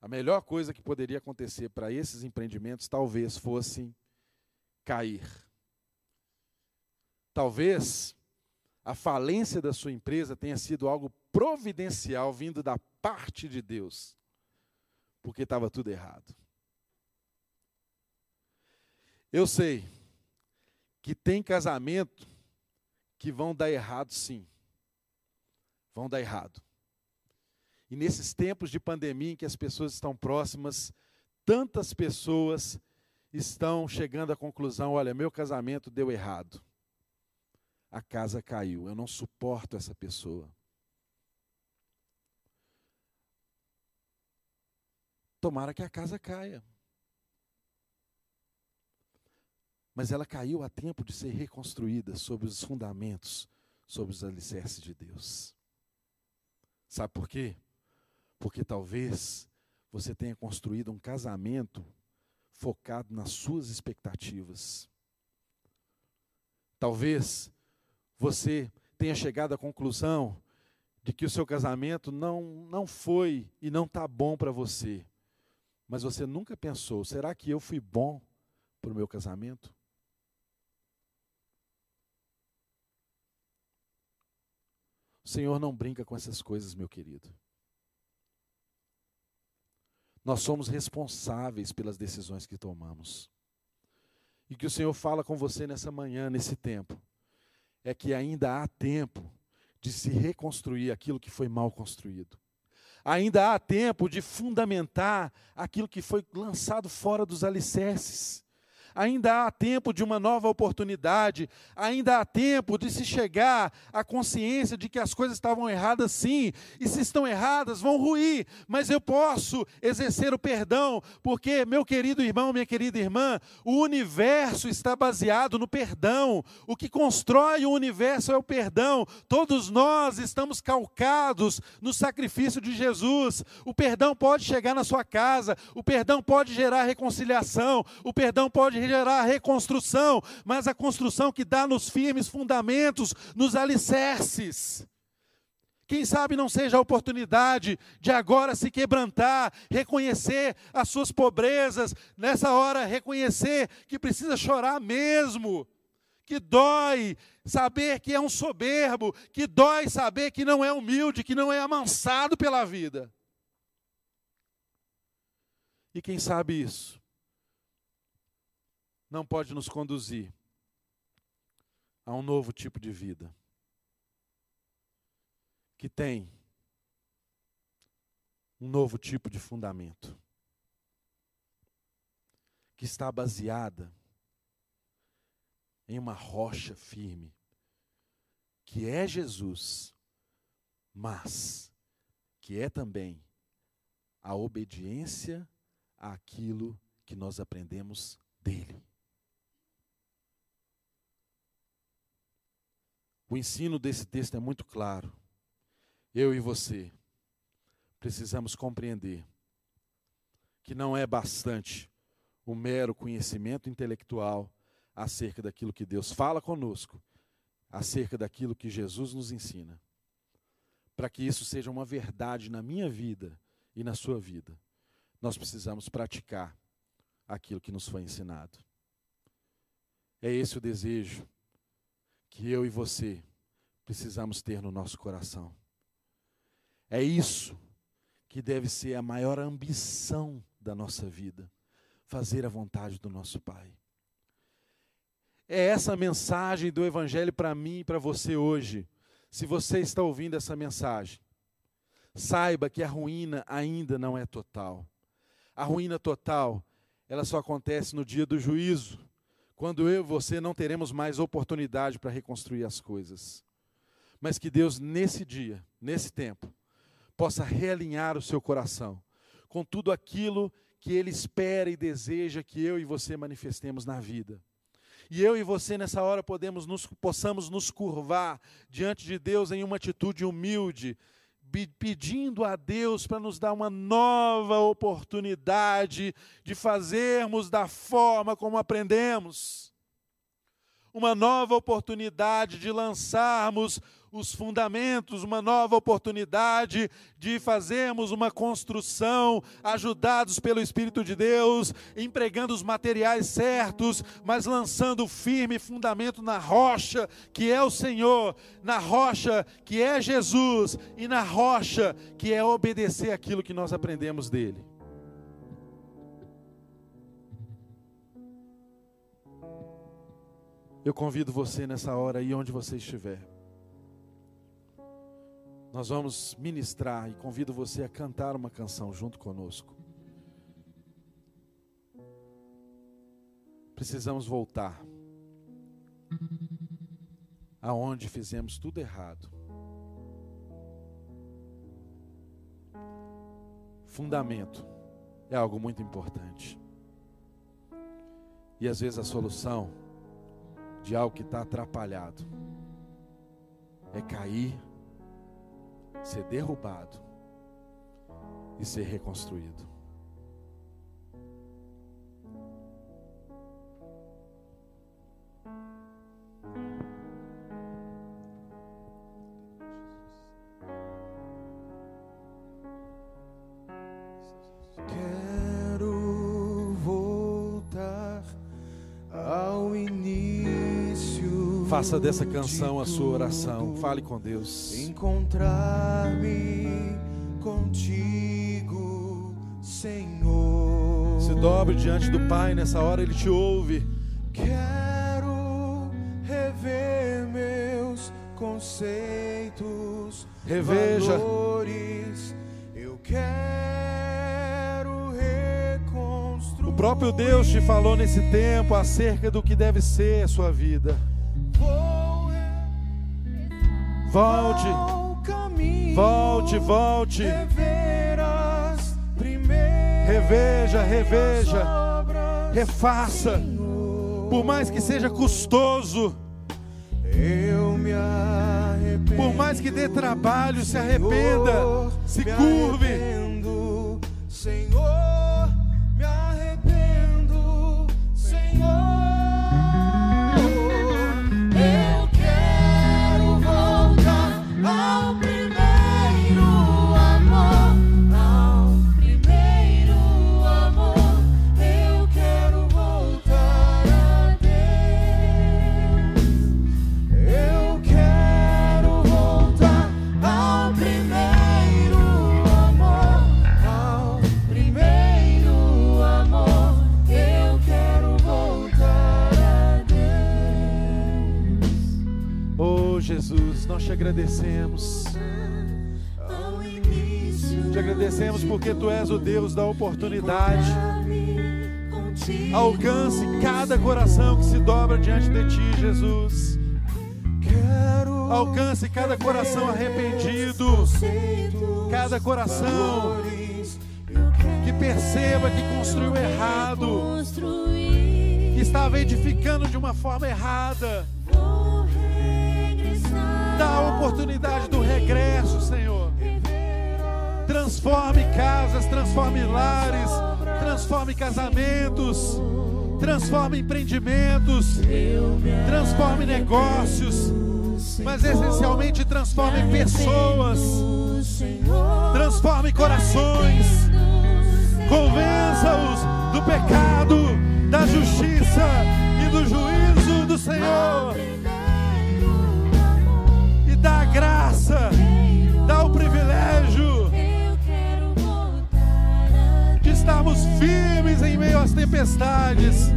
a melhor coisa que poderia acontecer para esses empreendimentos talvez fosse cair. Talvez a falência da sua empresa tenha sido algo providencial vindo da parte de Deus, porque estava tudo errado. Eu sei que tem casamento que vão dar errado sim vão dar errado. E nesses tempos de pandemia em que as pessoas estão próximas, tantas pessoas estão chegando à conclusão: olha, meu casamento deu errado. A casa caiu, eu não suporto essa pessoa. Tomara que a casa caia. Mas ela caiu a tempo de ser reconstruída sobre os fundamentos, sobre os alicerces de Deus. Sabe por quê? Porque talvez você tenha construído um casamento focado nas suas expectativas. Talvez você tenha chegado à conclusão de que o seu casamento não, não foi e não está bom para você. Mas você nunca pensou: será que eu fui bom para o meu casamento? Senhor não brinca com essas coisas, meu querido. Nós somos responsáveis pelas decisões que tomamos. E que o Senhor fala com você nessa manhã, nesse tempo, é que ainda há tempo de se reconstruir aquilo que foi mal construído. Ainda há tempo de fundamentar aquilo que foi lançado fora dos alicerces ainda há tempo de uma nova oportunidade, ainda há tempo de se chegar à consciência de que as coisas estavam erradas sim, e se estão erradas, vão ruir, mas eu posso exercer o perdão, porque, meu querido irmão, minha querida irmã, o universo está baseado no perdão, o que constrói o universo é o perdão, todos nós estamos calcados no sacrifício de Jesus, o perdão pode chegar na sua casa, o perdão pode gerar reconciliação, o perdão pode gerar reconstrução, mas a construção que dá nos firmes fundamentos, nos alicerces. Quem sabe não seja a oportunidade de agora se quebrantar, reconhecer as suas pobrezas, nessa hora reconhecer que precisa chorar mesmo, que dói saber que é um soberbo, que dói saber que não é humilde, que não é amansado pela vida. E quem sabe isso não pode nos conduzir a um novo tipo de vida que tem um novo tipo de fundamento que está baseada em uma rocha firme que é Jesus, mas que é também a obediência àquilo que nós aprendemos dele. O ensino desse texto é muito claro. Eu e você precisamos compreender que não é bastante o mero conhecimento intelectual acerca daquilo que Deus fala conosco, acerca daquilo que Jesus nos ensina. para que isso seja uma verdade na minha vida e na sua vida, nós precisamos praticar aquilo que nos foi ensinado. É esse o desejo que eu e você precisamos ter no nosso coração. É isso que deve ser a maior ambição da nossa vida, fazer a vontade do nosso Pai. É essa mensagem do Evangelho para mim e para você hoje. Se você está ouvindo essa mensagem, saiba que a ruína ainda não é total. A ruína total, ela só acontece no dia do juízo, quando eu e você não teremos mais oportunidade para reconstruir as coisas. Mas que Deus, nesse dia, nesse tempo, possa realinhar o seu coração com tudo aquilo que Ele espera e deseja que eu e você manifestemos na vida. E eu e você nessa hora podemos nos, possamos nos curvar diante de Deus em uma atitude humilde, pedindo a Deus para nos dar uma nova oportunidade de fazermos da forma como aprendemos. Uma nova oportunidade de lançarmos os fundamentos, uma nova oportunidade de fazermos uma construção, ajudados pelo Espírito de Deus, empregando os materiais certos, mas lançando firme fundamento na rocha que é o Senhor, na rocha que é Jesus e na rocha que é obedecer aquilo que nós aprendemos dele. Eu convido você nessa hora aí onde você estiver nós vamos ministrar e convido você a cantar uma canção junto conosco. Precisamos voltar aonde fizemos tudo errado. Fundamento é algo muito importante. E às vezes a solução de algo que está atrapalhado é cair ser derrubado e ser reconstruído. Faça dessa canção a sua oração. Fale com Deus. Encontrar-me contigo, Senhor. Se dobre diante do Pai nessa hora, Ele te ouve. Quero rever meus conceitos, Reveja. valores. Eu quero reconstruir. O próprio Deus te falou nesse tempo acerca do que deve ser a sua vida. Volte, volte, volte. Reveja, reveja, refaça. Por mais que seja custoso, Eu me arrependo. por mais que dê trabalho, se arrependa, se curve. Senhor, agradecemos. Te agradecemos porque tu és o Deus da oportunidade. Alcance cada coração que se dobra diante de ti, Jesus. Alcance cada coração arrependido, cada coração que perceba que construiu errado, que estava edificando de uma forma errada. Dá a oportunidade do regresso, Senhor. Transforme casas, transforme lares, transforme casamentos, transforme empreendimentos, transforme negócios. mas essencialmente transforme pessoas, transforme corações, convença-os do pecado, da justiça e do juízo do Senhor. Graça, dá o privilégio de estarmos firmes em meio às tempestades,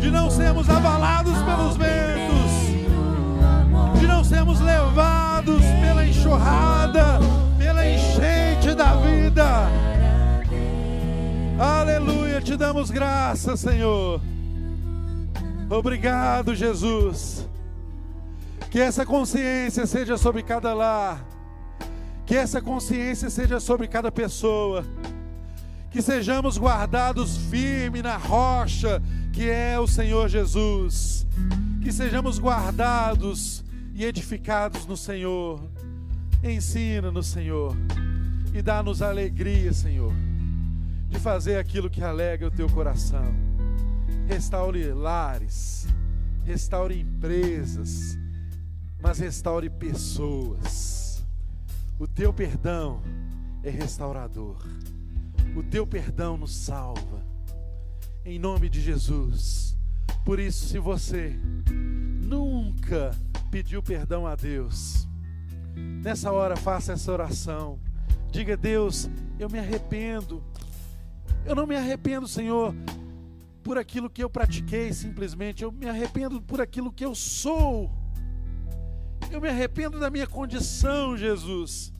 de não sermos abalados pelos ventos, de não sermos levados pela enxurrada, pela enchente da vida. Aleluia, te damos graça, Senhor. Obrigado, Jesus. Que essa consciência seja sobre cada lar, que essa consciência seja sobre cada pessoa, que sejamos guardados firme na rocha que é o Senhor Jesus, que sejamos guardados e edificados no Senhor. Ensina-nos, Senhor, e dá-nos alegria, Senhor, de fazer aquilo que alegra o teu coração. Restaure lares, restaure empresas, mas restaure pessoas. O teu perdão é restaurador. O teu perdão nos salva. Em nome de Jesus. Por isso, se você nunca pediu perdão a Deus, nessa hora faça essa oração. Diga: Deus, eu me arrependo. Eu não me arrependo, Senhor, por aquilo que eu pratiquei simplesmente. Eu me arrependo por aquilo que eu sou. Eu me arrependo da minha condição, Jesus.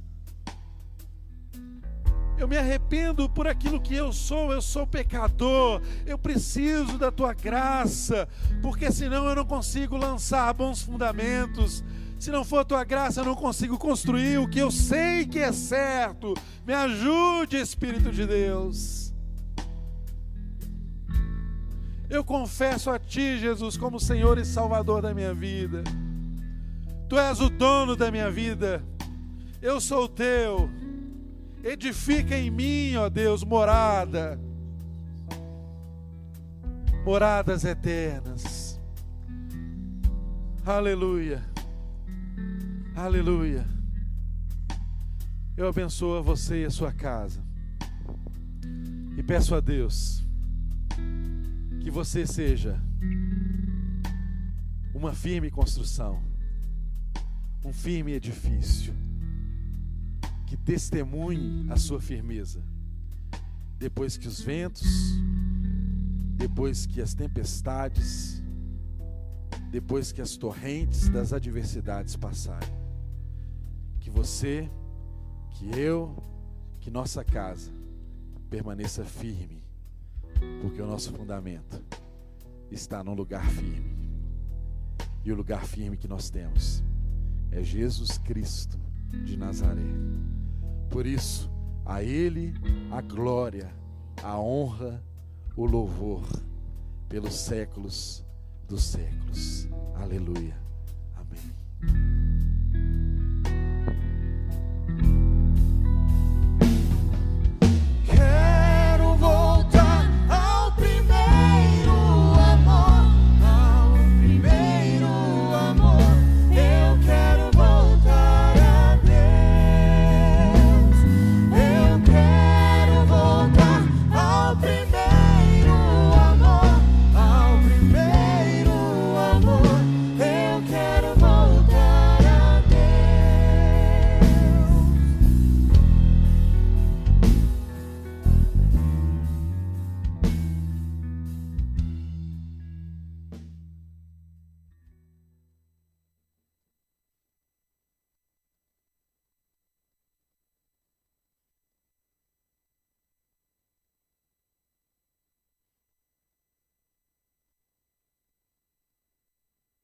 Eu me arrependo por aquilo que eu sou, eu sou pecador, eu preciso da tua graça, porque senão eu não consigo lançar bons fundamentos. Se não for a tua graça, eu não consigo construir o que eu sei que é certo. Me ajude, Espírito de Deus. Eu confesso a ti, Jesus, como Senhor e Salvador da minha vida. Tu és o dono da minha vida. Eu sou teu. Edifica em mim, ó Deus, morada. Moradas eternas. Aleluia. Aleluia. Eu abençoo a você e a sua casa. E peço a Deus que você seja uma firme construção, um firme edifício que testemunhe a sua firmeza. Depois que os ventos, depois que as tempestades, depois que as torrentes das adversidades passarem. Que você, que eu, que nossa casa permaneça firme, porque o nosso fundamento está num lugar firme. E o lugar firme que nós temos é Jesus Cristo de Nazaré. Por isso, a Ele a glória, a honra, o louvor pelos séculos dos séculos. Aleluia. Amém.